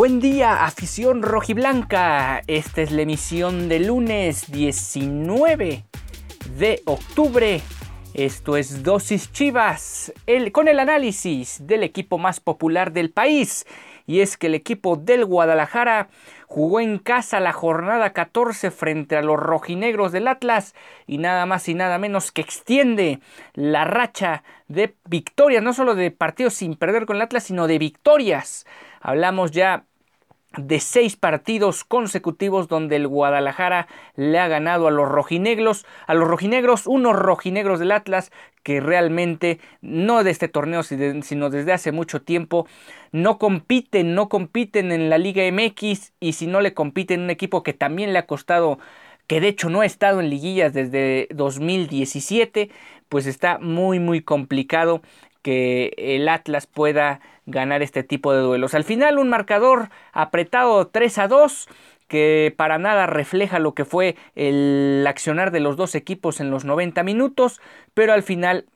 Buen día, afición rojiblanca. Esta es la emisión de lunes 19 de octubre. Esto es Dosis Chivas, con el análisis del equipo más popular del país. Y es que el equipo del Guadalajara jugó en casa la jornada 14 frente a los rojinegros del Atlas y nada más y nada menos que extiende la racha de victorias, no solo de partidos sin perder con el Atlas, sino de victorias Hablamos ya de seis partidos consecutivos donde el Guadalajara le ha ganado a los rojinegros, a los rojinegros, unos rojinegros del Atlas que realmente no de este torneo sino desde hace mucho tiempo no compiten, no compiten en la Liga MX y si no le compiten un equipo que también le ha costado que de hecho no ha estado en liguillas desde 2017, pues está muy muy complicado que el Atlas pueda ganar este tipo de duelos. Al final un marcador apretado 3 a 2 que para nada refleja lo que fue el accionar de los dos equipos en los 90 minutos, pero al final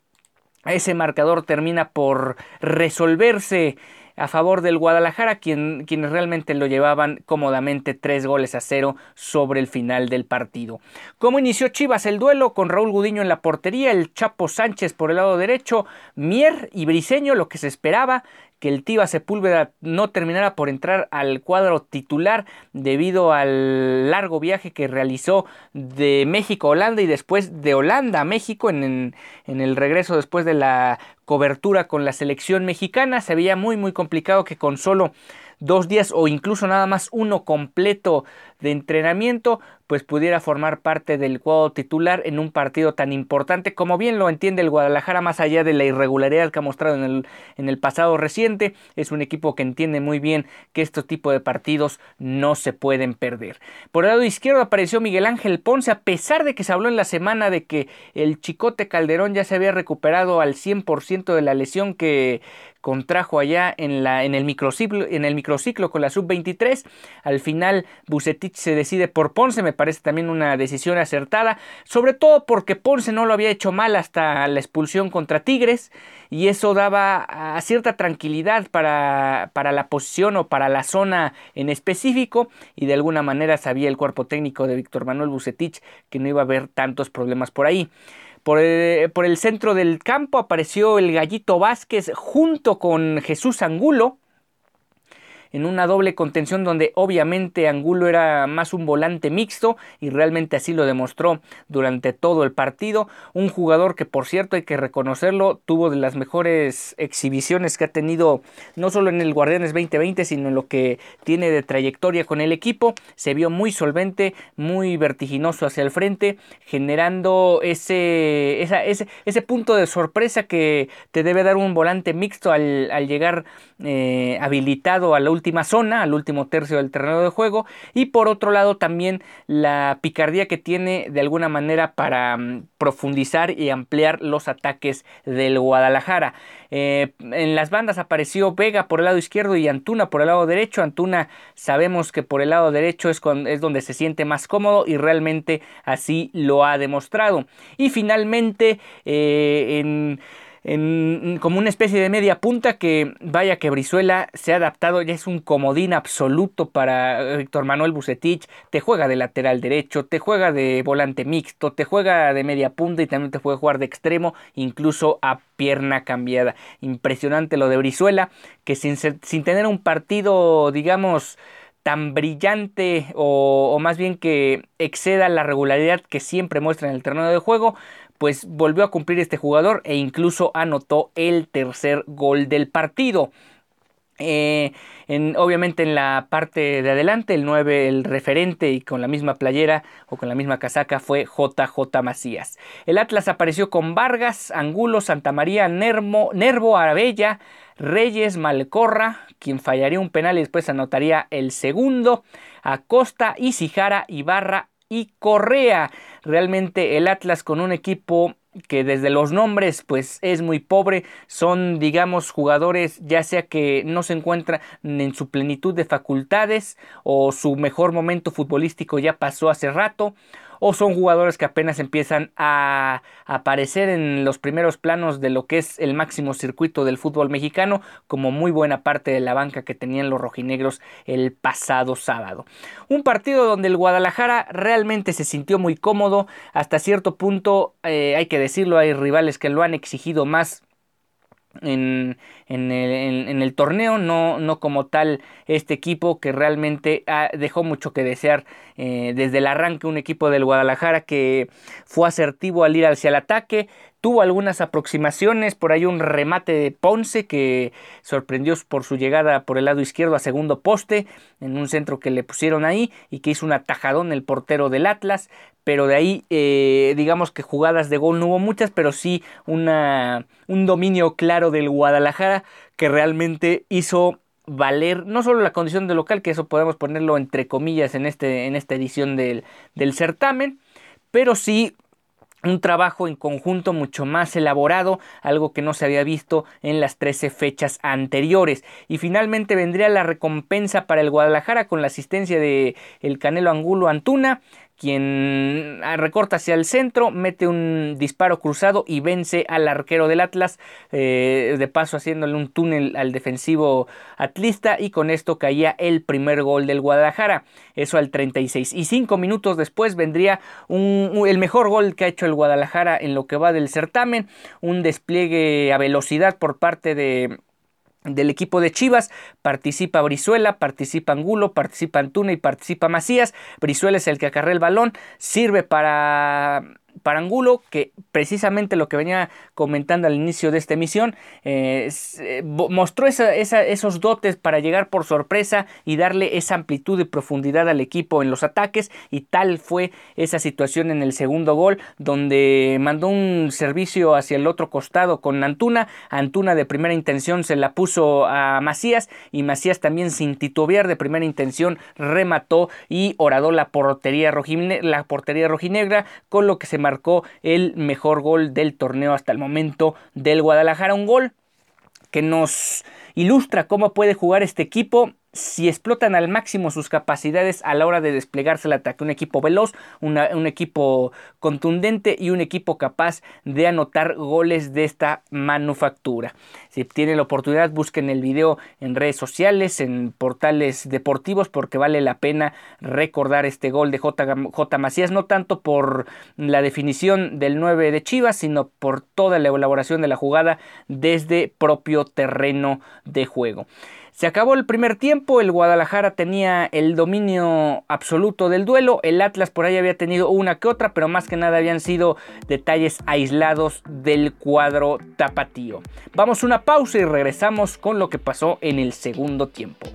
ese marcador termina por resolverse a favor del Guadalajara, quien, quienes realmente lo llevaban cómodamente tres goles a cero sobre el final del partido. ¿Cómo inició Chivas el duelo? Con Raúl Gudiño en la portería, el Chapo Sánchez por el lado derecho, Mier y Briseño, lo que se esperaba, que el Tiva Sepúlveda no terminara por entrar al cuadro titular debido al largo viaje que realizó de México a Holanda y después de Holanda a México en, en el regreso después de la cobertura con la selección mexicana. Se veía muy muy complicado que con solo dos días o incluso nada más uno completo de entrenamiento, pues pudiera formar parte del cuadro titular en un partido tan importante como bien lo entiende el Guadalajara, más allá de la irregularidad que ha mostrado en el, en el pasado reciente, es un equipo que entiende muy bien que este tipo de partidos no se pueden perder. Por el lado izquierdo apareció Miguel Ángel Ponce, a pesar de que se habló en la semana de que el Chicote Calderón ya se había recuperado al 100% de la lesión que, contrajo allá en, la, en, el, microciclo, en el microciclo con la sub-23. Al final Bucetich se decide por Ponce, me parece también una decisión acertada, sobre todo porque Ponce no lo había hecho mal hasta la expulsión contra Tigres y eso daba cierta tranquilidad para, para la posición o para la zona en específico y de alguna manera sabía el cuerpo técnico de Víctor Manuel Bucetich que no iba a haber tantos problemas por ahí. Por el, centro del campo apareció el Gallito Vázquez junto con Jesús Angulo en una doble contención donde obviamente Angulo era más un volante mixto y realmente así lo demostró durante todo el partido. Un jugador que por cierto hay que reconocerlo, tuvo de las mejores exhibiciones que ha tenido no solo en el Guardianes 2020, sino en lo que tiene de trayectoria con el equipo. Se vio muy solvente, muy vertiginoso hacia el frente, generando ese, ese, ese, punto de sorpresa que te debe dar un volante mixto al, llegar eh, habilitado a la última zona, al último tercio del terreno de juego. Y por otro lado también la picardía que tiene de alguna manera para mm, profundizar y ampliar los ataques del Guadalajara. Eh, en las bandas apareció Vega por el lado izquierdo y Antuna por el lado derecho. Antuna sabemos que por el lado derecho es, es donde se siente más cómodo y realmente así lo ha demostrado. Y finalmente eh, en como una especie de media punta que vaya que Brizuela se ha adaptado, ya es un comodín absoluto para eh, Víctor Manuel Bucetich, te juega de lateral derecho, te juega de volante mixto, te juega de media punta y también te puede jugar de extremo, incluso a pierna cambiada. Impresionante lo de Brizuela, que sin, sin tener un partido, digamos, tan brillante o, más bien que exceda la regularidad que siempre muestra en el terreno de juego, pues volvió a cumplir este jugador e incluso anotó el tercer gol del partido. Eh, obviamente en la parte de adelante, el 9, el referente y con la misma playera o con la misma casaca fue JJ Macías. El Atlas apareció con Vargas, Angulo, Santa María, Nervo, Nervo Arabella, Reyes, Malcorra, quien fallaría un penal y después anotaría el segundo, Acosta, Isijara, Ibarra y Correa. Realmente el Atlas con un equipo que desde los nombres pues es muy pobre, son digamos jugadores ya sea que no se encuentran en su plenitud de facultades o su mejor momento futbolístico ya pasó hace rato o son jugadores que apenas empiezan a aparecer en los primeros planos de lo que es el máximo circuito del fútbol mexicano, como muy buena parte de la banca que tenían los rojinegros el pasado sábado. Un partido donde el Guadalajara realmente se sintió muy cómodo, hasta cierto punto eh, hay que decirlo, hay rivales que lo han exigido más en, el, torneo, no, no, como tal este equipo que realmente dejó mucho que desear eh, desde el arranque, un equipo del Guadalajara que fue asertivo al ir hacia el ataque, tuvo algunas aproximaciones, por ahí un remate de Ponce que sorprendió por su llegada por el lado izquierdo a segundo poste, en un centro que le pusieron ahí y que hizo un atajadón el portero del Atlas, pero de ahí eh, digamos que jugadas de gol no hubo muchas, pero sí una, un dominio claro del Guadalajara que realmente hizo valer no solo la condición de local, que eso podemos ponerlo entre comillas en, este, en esta edición del, del certamen, pero sí un trabajo en conjunto mucho más elaborado, algo que no se había visto en las 13 fechas anteriores. Y finalmente vendría la recompensa para el Guadalajara con la asistencia de el Canelo Angulo Antuna, quien ah, recorta hacia el centro, mete un disparo cruzado y vence al arquero del Atlas, eh, de paso haciéndole un túnel al defensivo atlista y con esto caía el primer gol del Guadalajara, eso al 36. Y cinco minutos después vendría el mejor gol que ha hecho el Guadalajara en lo que va del certamen, un despliegue a velocidad por parte de del equipo de Chivas participa Brizuela, participa Angulo, participa Antuna y participa Macías. Brizuela es el que acarrea el balón, sirve para para Angulo, que precisamente lo que venía comentando al inicio de esta emisión, eh, eh, mostró esos dotes para llegar por sorpresa y darle esa amplitud y profundidad al equipo en los ataques y tal fue esa situación en el segundo gol donde mandó un servicio hacia el otro costado con Antuna, Antuna de primera intención se la puso a Macías y Macías también sin titubear de primera intención remató y oradó la portería, la portería rojinegra con lo que se marcó el mejor gol del torneo hasta el momento del Guadalajara. Un gol que nos ilustra cómo puede jugar este equipo si explotan al máximo sus capacidades a la hora de desplegarse el ataque. Un equipo veloz, un equipo contundente y un equipo capaz de anotar goles de esta manufactura. Si tienen la oportunidad, busquen el video en redes sociales, en portales deportivos, porque vale la pena recordar este gol de J. J. Macías, no tanto por la definición del 9 de Chivas, sino por toda la elaboración de la jugada desde propio terreno de juego. Se acabó el primer tiempo, el Guadalajara tenía el dominio absoluto del duelo, el Atlas por ahí había tenido una que otra, pero más que nada habían sido detalles aislados del cuadro tapatío. Vamos una pausa y regresamos con lo que pasó en el segundo tiempo.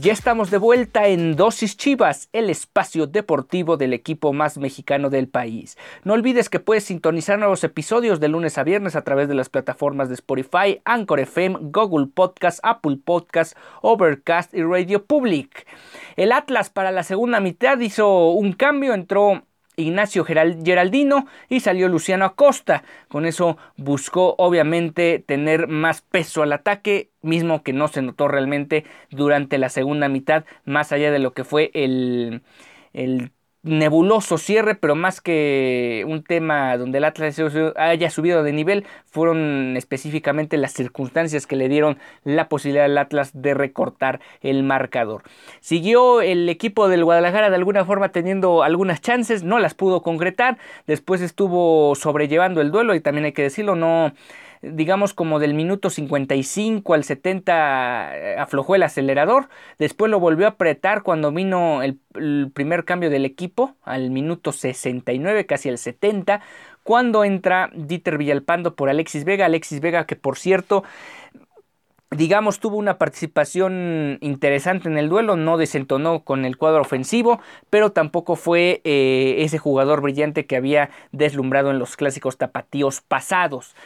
Ya estamos de vuelta en Dosis Chivas, el espacio deportivo del equipo más mexicano del país. No olvides que puedes sintonizar nuevos episodios de lunes a viernes a través de las plataformas de Spotify, Anchor FM, Google Podcast, Apple Podcast, Overcast y Radio Public. El Atlas para la segunda mitad hizo un cambio, entró Ignacio Geraldino y salió Luciano Acosta. Con eso buscó obviamente tener más peso al ataque, mismo que no se notó realmente durante la segunda mitad, más allá de lo que fue el, el nebuloso cierre, pero más que un tema donde el Atlas haya subido de nivel, fueron específicamente las circunstancias que le dieron la posibilidad al Atlas de recortar el marcador. Siguió el equipo del Guadalajara de alguna forma teniendo algunas chances, no las pudo concretar, después estuvo sobrellevando el duelo y también hay que decirlo, no digamos como del minuto 55 al 70 eh, aflojó el acelerador, después lo volvió a apretar cuando vino el, primer cambio del equipo al minuto 69, casi al 70, cuando entra Dieter Villalpando por Alexis Vega, Alexis Vega que por cierto digamos, tuvo una participación interesante en el duelo, no desentonó con el cuadro ofensivo, pero tampoco fue eh, ese jugador brillante que había deslumbrado en los clásicos tapatíos pasados.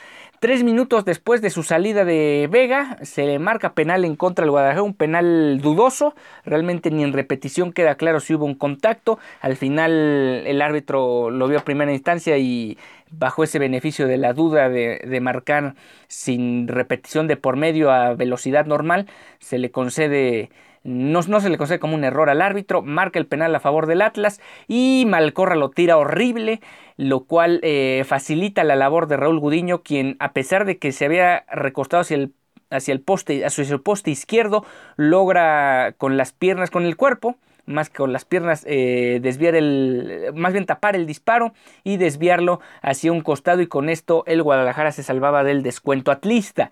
Tres minutos después de su salida de Vega, se le marca penal en contra del Guadalajara, un penal dudoso. Realmente ni en repetición queda claro si hubo un contacto. Al final el árbitro lo vio a primera instancia y bajo ese beneficio de la duda de, marcar sin repetición de por medio a velocidad normal, se le concede no, no, se le concede como un error al árbitro, marca el penal a favor del Atlas y Malcorra lo tira horrible lo cual eh, facilita la labor de Raúl Gudiño, quien a pesar de que se había recostado hacia el, hacia el poste, hacia el poste izquierdo, logra con las piernas, con el cuerpo, más que con las piernas, eh, desviar el, más bien tapar el disparo y desviarlo hacia un costado y con esto el Guadalajara se salvaba del descuento atlista.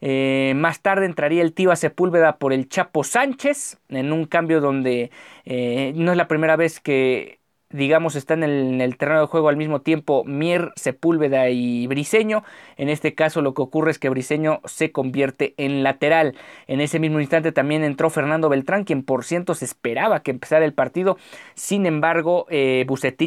Eh, más tarde entraría el Tiva Sepúlveda por el Chapo Sánchez en un cambio donde no es la primera vez que digamos, están en el, terreno de juego al mismo tiempo Mier, Sepúlveda y Briseño. En este caso lo que ocurre es que Briseño se convierte en lateral. En ese mismo instante también entró Fernando Beltrán, quien por ciento se esperaba que empezara el partido. Sin embargo, eh,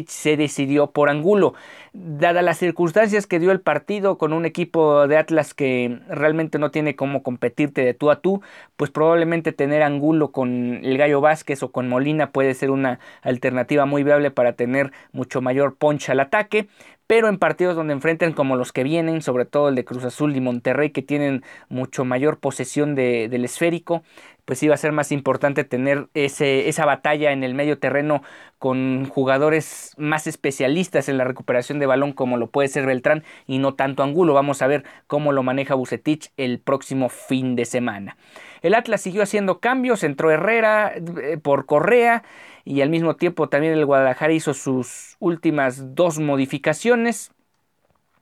se decidió por Angulo. Dadas las circunstancias que dio el partido con un equipo de Atlas que realmente no tiene cómo competirte de tú a tú, pues probablemente tener Angulo con el Gallo Vázquez o con Molina puede ser una alternativa muy viable para tener mucho mayor poncha al ataque pero en partidos donde enfrenten como los que vienen, sobre todo el de Cruz Azul y Monterrey, que tienen mucho mayor posesión del esférico, pues iba a ser más importante tener ese, esa batalla en el medio terreno con jugadores más especialistas en la recuperación de balón, como lo puede ser Beltrán, y no tanto Angulo. Vamos a ver cómo lo maneja Bucetich el próximo fin de semana. El Atlas siguió haciendo cambios, entró Herrera eh, por Correa y al mismo tiempo también el Guadalajara hizo sus últimas dos modificaciones.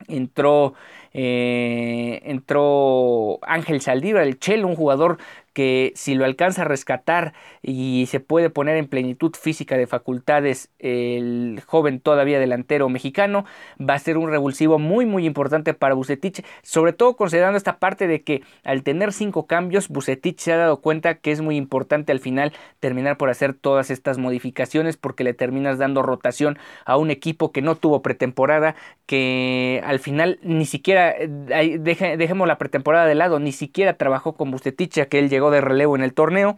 Entró, eh, entró Ángel Saldívar, el Chelo, un jugador que si lo alcanza a rescatar y se puede poner en plenitud física de facultades el joven todavía delantero mexicano, va a ser un revulsivo muy muy importante para Bucetich, sobre todo considerando esta parte de que al tener cinco cambios, Bucetich se ha dado cuenta que es muy importante al final terminar por hacer todas estas modificaciones porque le terminas dando rotación a un equipo que no tuvo pretemporada, que al final ni siquiera, eh, dejemos la pretemporada de lado, ni siquiera trabajó con Bucetich, que él llegó de relevo en el torneo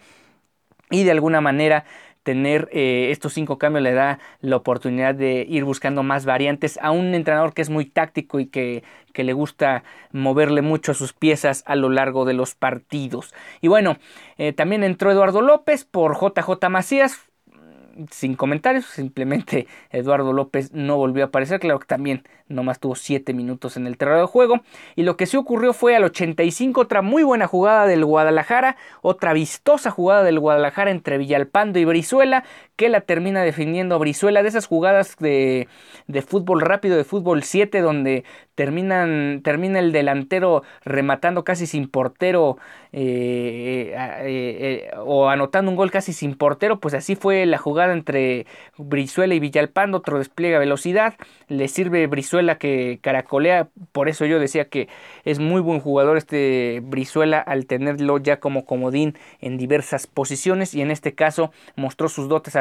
y de alguna manera tener eh, estos cinco cambios le da la oportunidad de ir buscando más variantes a un entrenador que es muy táctico y que, que, le gusta moverle mucho a sus piezas a lo largo de los partidos. Y bueno, eh, también entró Eduardo López por JJ Macías, sin comentarios, simplemente Eduardo López no volvió a aparecer, claro que también nomás tuvo 7 minutos en el terreno de juego. Y lo que sí ocurrió fue al 85 otra muy buena jugada del Guadalajara, otra vistosa jugada del Guadalajara entre Villalpando y Brizuela, que la termina defendiendo Brizuela, de esas jugadas de, de fútbol rápido, de fútbol 7, donde terminan, termina el delantero rematando casi sin portero eh, eh, eh, o anotando un gol casi sin portero, pues así fue la jugada entre Brizuela y Villalpando, otro despliega velocidad, le sirve Brizuela que caracolea, por eso yo decía que es muy buen jugador este Brizuela al tenerlo ya como comodín en diversas posiciones y en este caso mostró sus dotes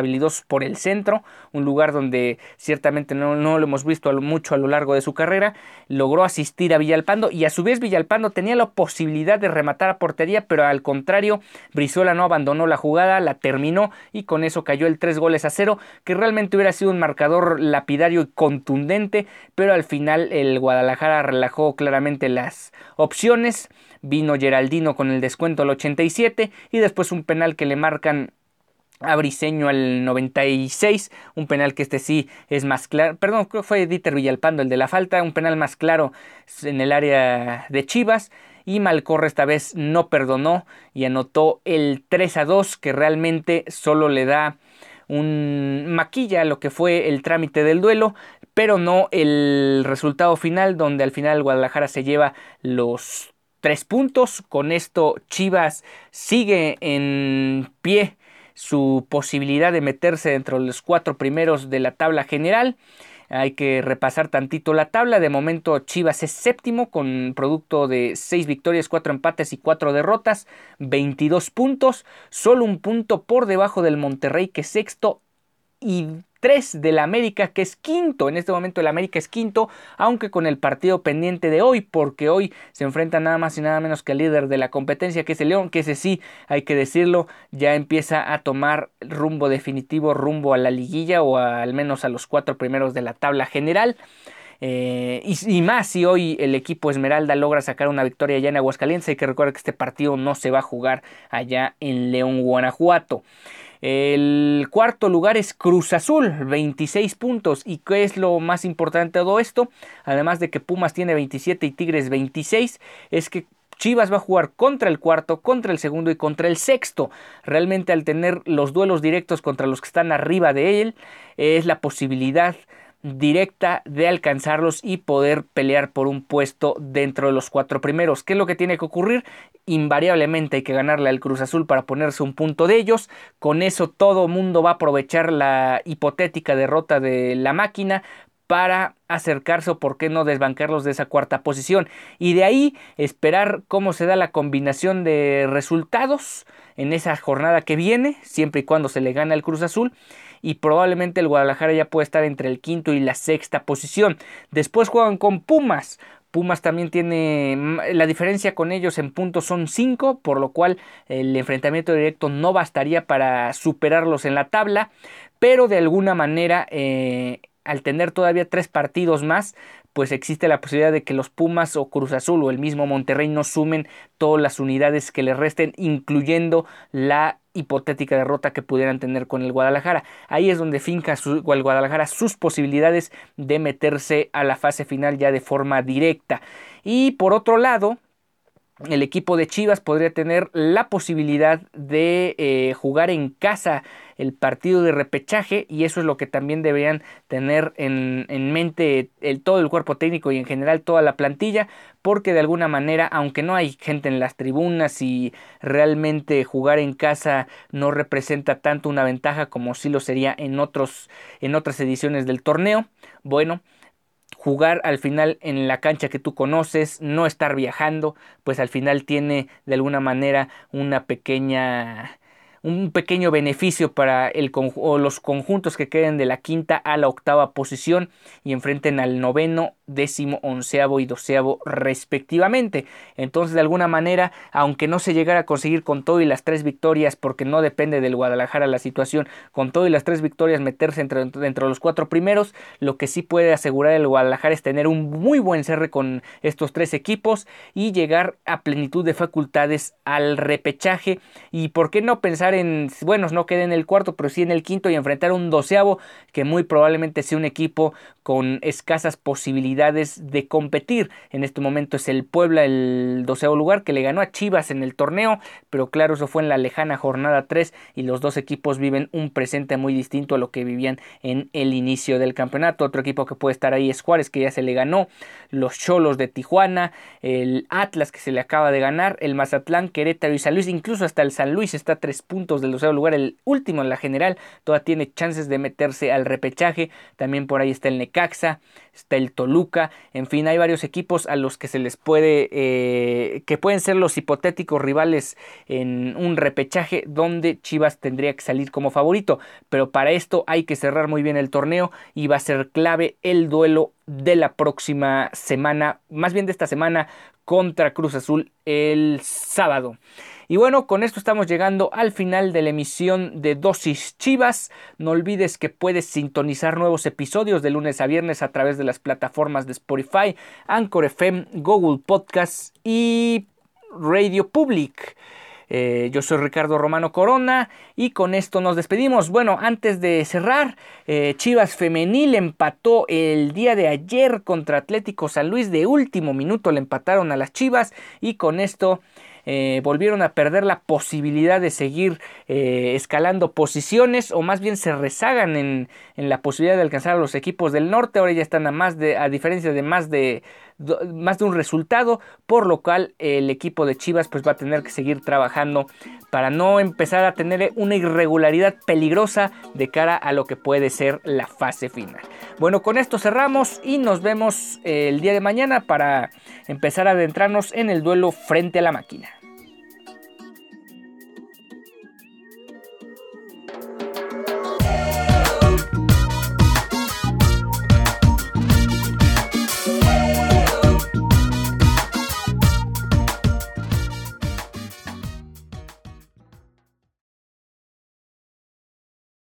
por el centro, un lugar donde ciertamente no, no lo hemos visto mucho a lo largo de su carrera, logró asistir a Villalpando y a su vez Villalpando tenía la posibilidad de rematar a portería, pero al contrario, Brizuela no abandonó la jugada, la terminó y con eso cayó el 3 goles a 0, que realmente hubiera sido un marcador lapidario y contundente, pero al final el Guadalajara relajó claramente las opciones. Vino Geraldino con el descuento al 87 y después un penal que le marcan a Briseño al 96, un penal que este sí es más claro, perdón, creo que fue Dieter Villalpando el de la falta, un penal más claro en el área de Chivas y Malcorre esta vez no perdonó y anotó el 3 a 2 que realmente solo le da un maquilla lo que fue el trámite del duelo, pero no el resultado final donde al final Guadalajara se lleva los tres puntos. Con esto Chivas sigue en pie su posibilidad de meterse dentro de los cuatro primeros de la tabla general. Hay que repasar tantito la tabla. De momento Chivas es séptimo con producto de seis victorias, cuatro empates y cuatro derrotas, 22 puntos, solo un punto por debajo del Monterrey que es sexto y 3 del América, que es quinto. En este momento el América es quinto, aunque con el partido pendiente de hoy, porque hoy se enfrenta nada más y nada menos que el líder de la competencia, que es el León, que ese sí, hay que decirlo, ya empieza a tomar rumbo definitivo, rumbo a la liguilla o al menos a los cuatro primeros de la tabla general. Eh, y, más si hoy el equipo Esmeralda logra sacar una victoria allá en Aguascalientes. Hay que recordar que este partido no se va a jugar allá en León, Guanajuato. El cuarto lugar es Cruz Azul, 26 puntos. ¿Y qué es lo más importante de todo esto? Además de que Pumas tiene 27 y Tigres 26, es que Chivas va a jugar contra el cuarto, contra el segundo y contra el sexto. Realmente al tener los duelos directos contra los que están arriba de él, es la posibilidad directa de alcanzarlos y poder pelear por un puesto dentro de los cuatro primeros. ¿Qué es lo que tiene que ocurrir? Invariablemente hay que ganarle al Cruz Azul para ponerse un punto de ellos. Con eso todo mundo va a aprovechar la hipotética derrota de la máquina para acercarse o por qué no desbancarlos de esa cuarta posición. Y de ahí esperar cómo se da la combinación de resultados en esa jornada que viene, siempre y cuando se le gane al Cruz Azul y probablemente el Guadalajara ya puede estar entre el quinto y la sexta posición. Después juegan con Pumas. Pumas también tiene mm, la diferencia con ellos en puntos son 5, por lo cual el enfrentamiento directo no bastaría para superarlos en la tabla, pero de alguna manera eh, al tener todavía tres partidos más, pues existe la posibilidad de que los Pumas o Cruz Azul o el mismo Monterrey no sumen todas las unidades que le resten, incluyendo la hipotética derrota que pudieran tener con el Guadalajara. Ahí es donde finca el Guadalajara sus posibilidades de meterse a la fase final ya de forma directa. Y por otro lado, el equipo de Chivas podría tener la posibilidad de eh, jugar en casa el partido de repechaje y eso es lo que también deberían tener en, mente el, todo el cuerpo técnico y en general toda la plantilla porque de alguna manera aunque no hay gente en las tribunas y realmente jugar en casa no representa tanto una ventaja como si lo sería en otros en otras ediciones del torneo bueno jugar al final en la cancha que tú conoces, no estar viajando, pues al final tiene de alguna manera una pequeña un pequeño beneficio para el los conjuntos que queden de la quinta a la octava posición y enfrenten al noveno, décimo, onceavo y doceavo respectivamente. Entonces, de alguna manera, aunque no se llegara a conseguir con todo y las tres victorias, porque no depende del Guadalajara la situación, con todo y las tres victorias meterse entre, dentro de los cuatro primeros, lo que sí puede asegurar el Guadalajara es tener un muy buen cerre con estos tres equipos y llegar a plenitud de facultades al repechaje. Y por qué no pensar en, bueno, no quede en el cuarto, pero sí en el quinto y enfrentar un doceavo que muy probablemente sea un equipo con escasas posibilidades de competir. En este momento es el Puebla el doceavo lugar que le ganó a Chivas en el torneo, pero claro, eso fue en la lejana jornada 3 y los dos equipos viven un presente muy distinto a lo que vivían en el inicio del campeonato. Otro equipo que puede estar ahí es Juárez, que ya se le ganó, los Cholos de Tijuana, el Atlas que se le acaba de ganar, el Mazatlán, Querétaro y San Luis, incluso hasta el San Luis está a tres puntos del doceavo lugar, el último en la general, todavía tiene chances de meterse al repechaje. También por ahí está el Necaxa, está el Toluca, en fin, hay varios equipos a los que se les puede, eh, que pueden ser los hipotéticos rivales en un repechaje donde Chivas tendría que salir como favorito. Pero para esto hay que cerrar muy bien el torneo y va a ser clave el duelo de la próxima semana, más bien de esta semana contra Cruz Azul el sábado. Y bueno, con esto estamos llegando al final de la emisión de Dosis Chivas. No olvides que puedes sintonizar nuevos episodios de lunes a viernes a través de las plataformas de Spotify, Anchor FM, Google Podcasts y Radio Public. Eh, yo soy Ricardo Romano Corona y con esto nos despedimos. Bueno, antes de cerrar, eh, Chivas Femenil empató el día de ayer contra Atlético San Luis. De último minuto le empataron a las Chivas y con esto eh, volvieron a perder la posibilidad de seguir eh, escalando posiciones o más bien se rezagan en, la posibilidad de alcanzar a los equipos del norte. Ahora ya están a más de, a diferencia de más de más de un resultado, por lo cual el equipo de Chivas pues va a tener que seguir trabajando para no empezar a tener una irregularidad peligrosa de cara a lo que puede ser la fase final. Bueno, con esto cerramos y nos vemos el día de mañana para empezar a adentrarnos en el duelo frente a la máquina.